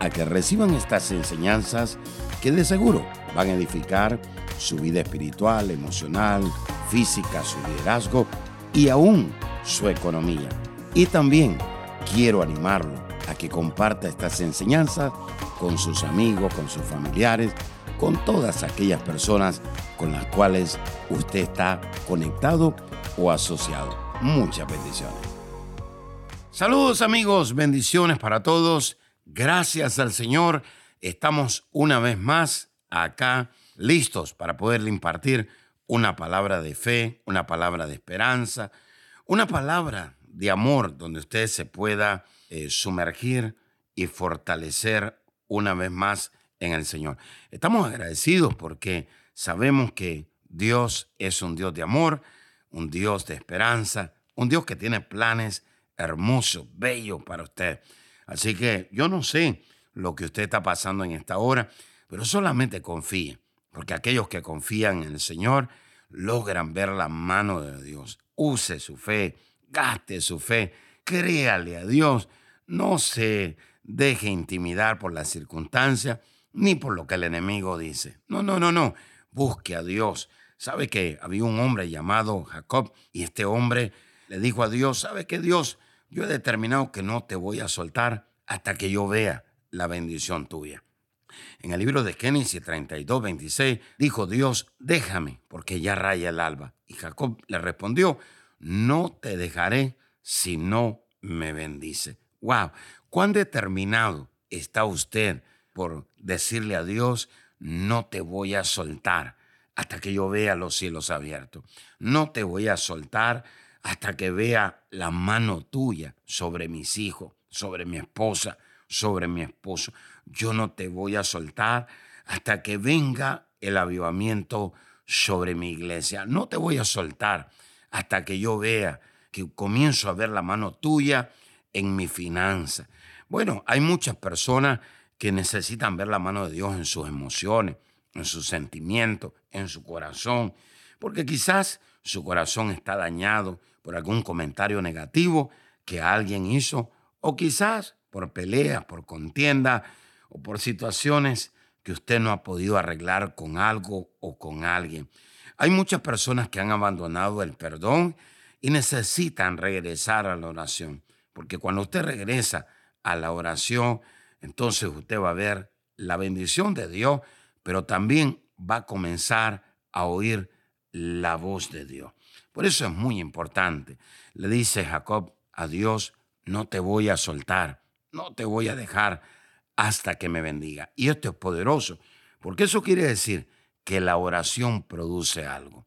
a que reciban estas enseñanzas que de seguro van a edificar su vida espiritual, emocional, física, su liderazgo y aún su economía. Y también quiero animarlo a que comparta estas enseñanzas con sus amigos, con sus familiares, con todas aquellas personas con las cuales usted está conectado o asociado. Muchas bendiciones. Saludos amigos, bendiciones para todos. Gracias al Señor. Estamos una vez más acá listos para poderle impartir una palabra de fe, una palabra de esperanza, una palabra de amor donde usted se pueda eh, sumergir y fortalecer una vez más en el Señor. Estamos agradecidos porque sabemos que Dios es un Dios de amor, un Dios de esperanza, un Dios que tiene planes hermosos, bellos para usted. Así que yo no sé lo que usted está pasando en esta hora, pero solamente confíe, porque aquellos que confían en el Señor logran ver la mano de Dios. Use su fe, gaste su fe, créale a Dios, no se deje intimidar por las circunstancias ni por lo que el enemigo dice. No, no, no, no, busque a Dios. ¿Sabe que había un hombre llamado Jacob y este hombre le dijo a Dios, ¿sabe que Dios? Yo he determinado que no te voy a soltar hasta que yo vea la bendición tuya. En el libro de Génesis 32, 26, dijo Dios, déjame, porque ya raya el alba. Y Jacob le respondió, no te dejaré si no me bendice. ¡Wow! ¿Cuán determinado está usted por decirle a Dios, no te voy a soltar hasta que yo vea los cielos abiertos? No te voy a soltar hasta que vea la mano tuya sobre mis hijos, sobre mi esposa, sobre mi esposo. Yo no te voy a soltar hasta que venga el avivamiento sobre mi iglesia. No te voy a soltar hasta que yo vea que comienzo a ver la mano tuya en mi finanza. Bueno, hay muchas personas que necesitan ver la mano de Dios en sus emociones, en sus sentimientos, en su corazón, porque quizás su corazón está dañado por algún comentario negativo que alguien hizo, o quizás por peleas, por contienda o por situaciones que usted no ha podido arreglar con algo o con alguien. Hay muchas personas que han abandonado el perdón y necesitan regresar a la oración, porque cuando usted regresa a la oración, entonces usted va a ver la bendición de Dios, pero también va a comenzar a oír la voz de Dios. Por eso es muy importante. Le dice Jacob a Dios, no te voy a soltar, no te voy a dejar hasta que me bendiga. Y esto es poderoso, porque eso quiere decir que la oración produce algo.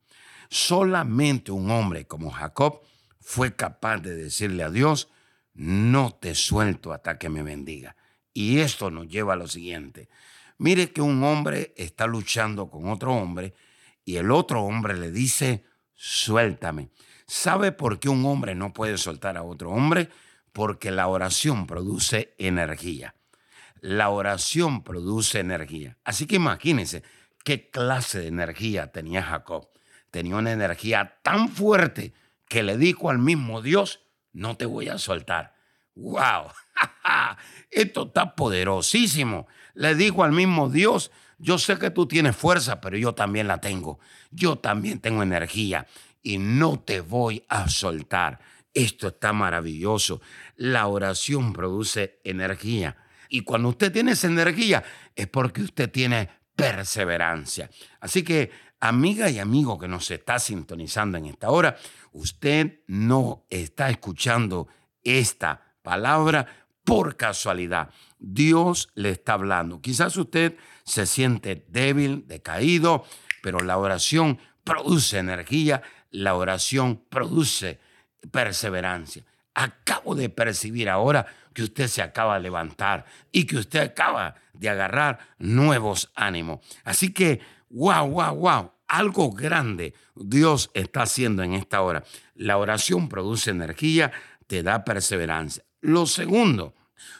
Solamente un hombre como Jacob fue capaz de decirle a Dios, no te suelto hasta que me bendiga. Y esto nos lleva a lo siguiente. Mire que un hombre está luchando con otro hombre y el otro hombre le dice, suéltame. ¿Sabe por qué un hombre no puede soltar a otro hombre? Porque la oración produce energía. La oración produce energía. Así que imagínense qué clase de energía tenía Jacob. Tenía una energía tan fuerte que le dijo al mismo Dios, no te voy a soltar. ¡Wow! Esto está poderosísimo. Le dijo al mismo Dios, yo sé que tú tienes fuerza, pero yo también la tengo. Yo también tengo energía y no te voy a soltar. Esto está maravilloso. La oración produce energía. Y cuando usted tiene esa energía es porque usted tiene perseverancia. Así que, amiga y amigo que nos está sintonizando en esta hora, usted no está escuchando esta palabra por casualidad. Dios le está hablando. Quizás usted se siente débil, decaído, pero la oración produce energía, la oración produce perseverancia. Acabo de percibir ahora que usted se acaba de levantar y que usted acaba de agarrar nuevos ánimos. Así que, wow, wow, wow, algo grande Dios está haciendo en esta hora. La oración produce energía, te da perseverancia. Lo segundo,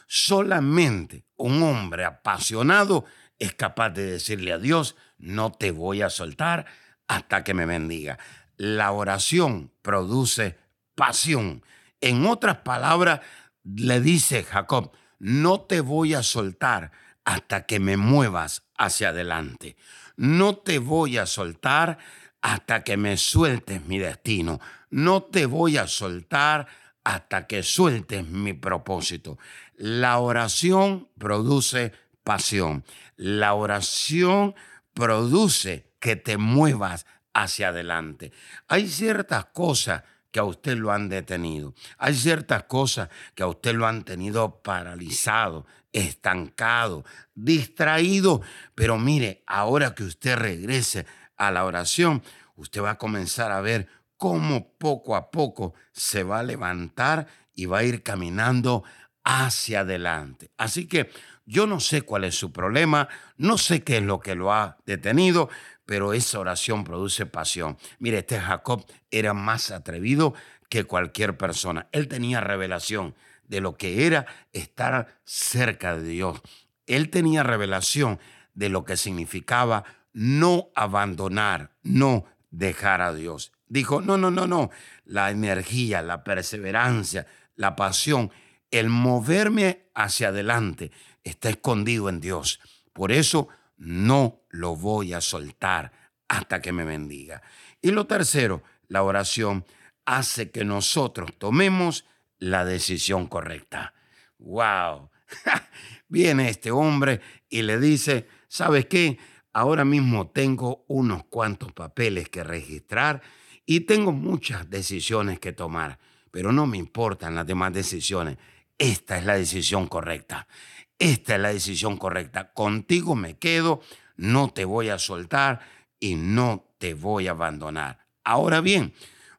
solamente un hombre apasionado es capaz de decirle a Dios, no te voy a soltar hasta que me bendiga. La oración produce pasión. En otras palabras, le dice Jacob, no te voy a soltar hasta que me muevas hacia adelante. No te voy a soltar hasta que me sueltes mi destino. No te voy a soltar hasta que sueltes mi propósito. La oración produce pasión. La oración produce que te muevas hacia adelante. Hay ciertas cosas que a usted lo han detenido. Hay ciertas cosas que a usted lo han tenido paralizado, estancado, distraído. Pero mire, ahora que usted regrese a la oración, usted va a comenzar a ver cómo poco a poco se va a levantar y va a ir caminando hacia adelante. Así que yo no sé cuál es su problema, no sé qué es lo que lo ha detenido, pero esa oración produce pasión. Mire, este Jacob era más atrevido que cualquier persona. Él tenía revelación de lo que era estar cerca de Dios. Él tenía revelación de lo que significaba no abandonar, no dejar a Dios. Dijo, no, no, no, no. La energía, la perseverancia, la pasión, el moverme hacia adelante está escondido en Dios. Por eso no lo voy a soltar hasta que me bendiga. Y lo tercero, la oración hace que nosotros tomemos la decisión correcta. ¡Wow! Viene este hombre y le dice, ¿sabes qué? Ahora mismo tengo unos cuantos papeles que registrar y tengo muchas decisiones que tomar, pero no me importan las demás decisiones. Esta es la decisión correcta. Esta es la decisión correcta. Contigo me quedo, no te voy a soltar y no te voy a abandonar. Ahora bien,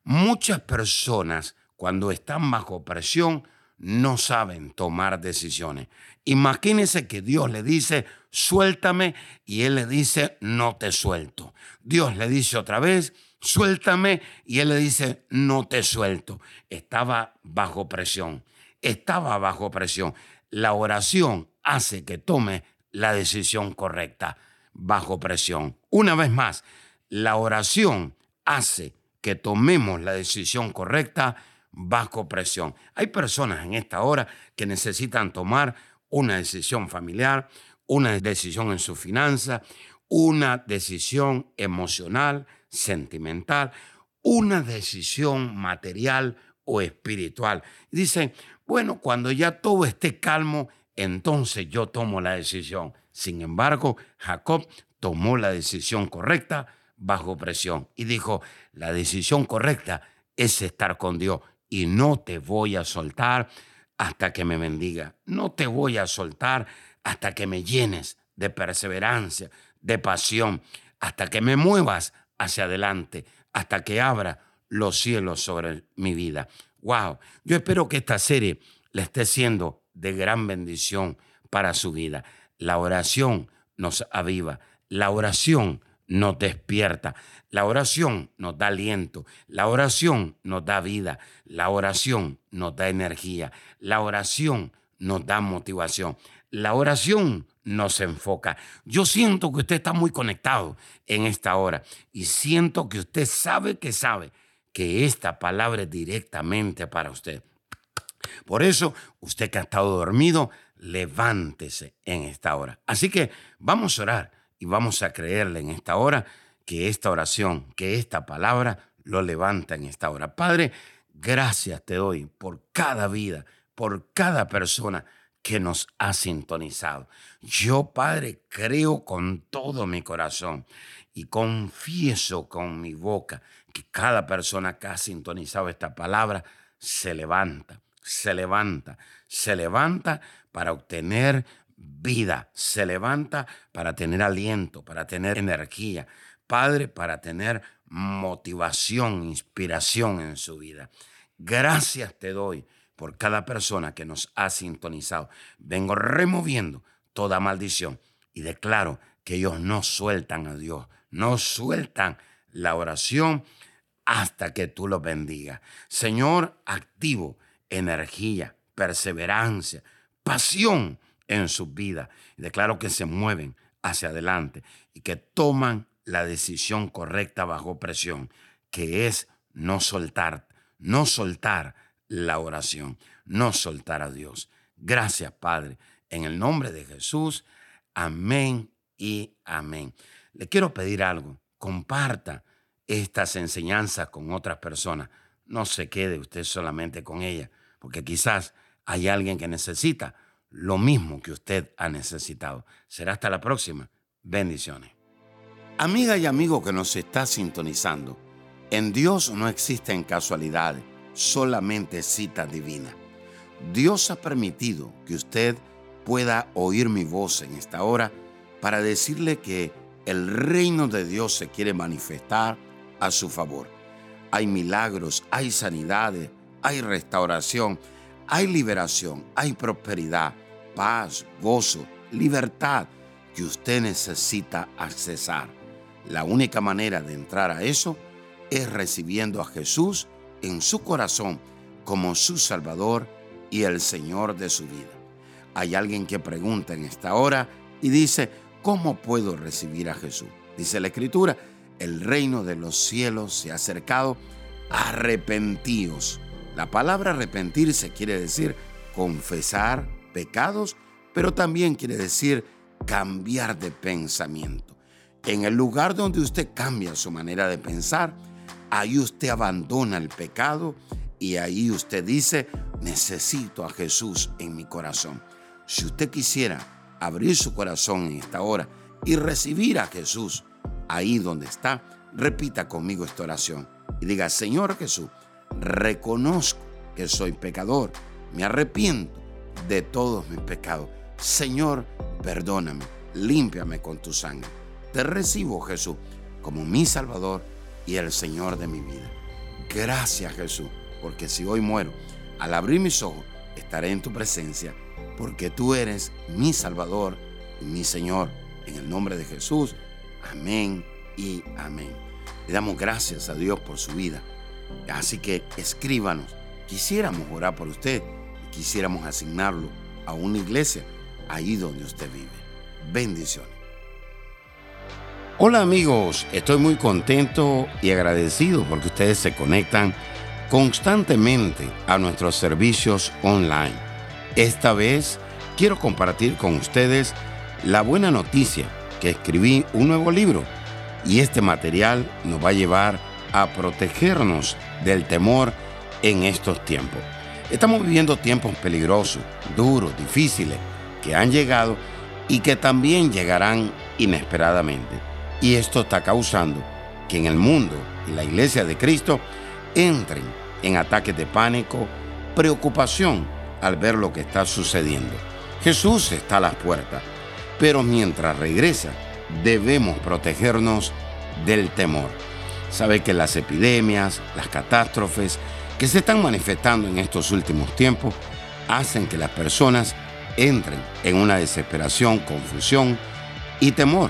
muchas personas cuando están bajo presión no saben tomar decisiones. Imagínense que Dios le dice, suéltame, y Él le dice, no te suelto. Dios le dice otra vez, suéltame, y Él le dice, no te suelto. Estaba bajo presión, estaba bajo presión. La oración hace que tome la decisión correcta bajo presión. Una vez más, la oración hace que tomemos la decisión correcta bajo presión. Hay personas en esta hora que necesitan tomar una decisión familiar, una decisión en su finanza, una decisión emocional, sentimental, una decisión material o espiritual. Dicen, bueno, cuando ya todo esté calmo, entonces yo tomo la decisión. Sin embargo, Jacob tomó la decisión correcta bajo presión y dijo, la decisión correcta es estar con Dios y no te voy a soltar hasta que me bendiga. No te voy a soltar hasta que me llenes de perseverancia, de pasión, hasta que me muevas hacia adelante, hasta que abra los cielos sobre mi vida. Wow, yo espero que esta serie le esté siendo de gran bendición para su vida. La oración nos aviva, la oración nos despierta, la oración nos da aliento, la oración nos da vida, la oración nos da energía, la oración nos da motivación, la oración nos enfoca. Yo siento que usted está muy conectado en esta hora y siento que usted sabe que sabe que esta palabra es directamente para usted. Por eso, usted que ha estado dormido, levántese en esta hora. Así que vamos a orar y vamos a creerle en esta hora que esta oración, que esta palabra lo levanta en esta hora. Padre, gracias te doy por cada vida, por cada persona que nos ha sintonizado. Yo, Padre, creo con todo mi corazón y confieso con mi boca que cada persona que ha sintonizado esta palabra se levanta se levanta, se levanta para obtener vida, se levanta para tener aliento, para tener energía, Padre, para tener motivación, inspiración en su vida. Gracias te doy por cada persona que nos ha sintonizado. Vengo removiendo toda maldición y declaro que ellos no sueltan a Dios, no sueltan la oración hasta que tú los bendigas. Señor, activo energía, perseverancia, pasión en sus vidas. Declaro que se mueven hacia adelante y que toman la decisión correcta bajo presión, que es no soltar, no soltar la oración, no soltar a Dios. Gracias, Padre. En el nombre de Jesús, amén y amén. Le quiero pedir algo. Comparta estas enseñanzas con otras personas. No se quede usted solamente con ellas, porque quizás hay alguien que necesita lo mismo que usted ha necesitado. Será hasta la próxima. Bendiciones. Amiga y amigo que nos está sintonizando, en Dios no existen casualidades, solamente cita divina. Dios ha permitido que usted pueda oír mi voz en esta hora para decirle que el reino de Dios se quiere manifestar a su favor. Hay milagros, hay sanidades, hay restauración, hay liberación, hay prosperidad, paz, gozo, libertad que usted necesita accesar. La única manera de entrar a eso es recibiendo a Jesús en su corazón como su Salvador y el Señor de su vida. Hay alguien que pregunta en esta hora y dice, ¿cómo puedo recibir a Jesús? Dice la Escritura, el reino de los cielos se ha acercado, arrepentíos. La palabra arrepentirse quiere decir confesar pecados, pero también quiere decir cambiar de pensamiento. En el lugar donde usted cambia su manera de pensar, ahí usted abandona el pecado y ahí usted dice, necesito a Jesús en mi corazón. Si usted quisiera abrir su corazón en esta hora y recibir a Jesús ahí donde está, repita conmigo esta oración y diga, Señor Jesús, reconozco que soy pecador, me arrepiento de todos mis pecados. Señor, perdóname, límpiame con tu sangre. Te recibo, Jesús, como mi Salvador y el Señor de mi vida. Gracias, Jesús, porque si hoy muero, al abrir mis ojos, estaré en tu presencia, porque tú eres mi Salvador y mi Señor. En el nombre de Jesús, amén y amén. Le damos gracias a Dios por su vida. Así que escríbanos. Quisiéramos orar por usted y quisiéramos asignarlo a una iglesia ahí donde usted vive. Bendiciones. Hola amigos, estoy muy contento y agradecido porque ustedes se conectan constantemente a nuestros servicios online. Esta vez quiero compartir con ustedes la buena noticia que escribí un nuevo libro y este material nos va a llevar a protegernos del temor en estos tiempos. Estamos viviendo tiempos peligrosos, duros, difíciles, que han llegado y que también llegarán inesperadamente. Y esto está causando que en el mundo y la iglesia de Cristo entren en ataques de pánico, preocupación al ver lo que está sucediendo. Jesús está a las puertas, pero mientras regresa debemos protegernos del temor. Sabe que las epidemias, las catástrofes que se están manifestando en estos últimos tiempos hacen que las personas entren en una desesperación, confusión y temor.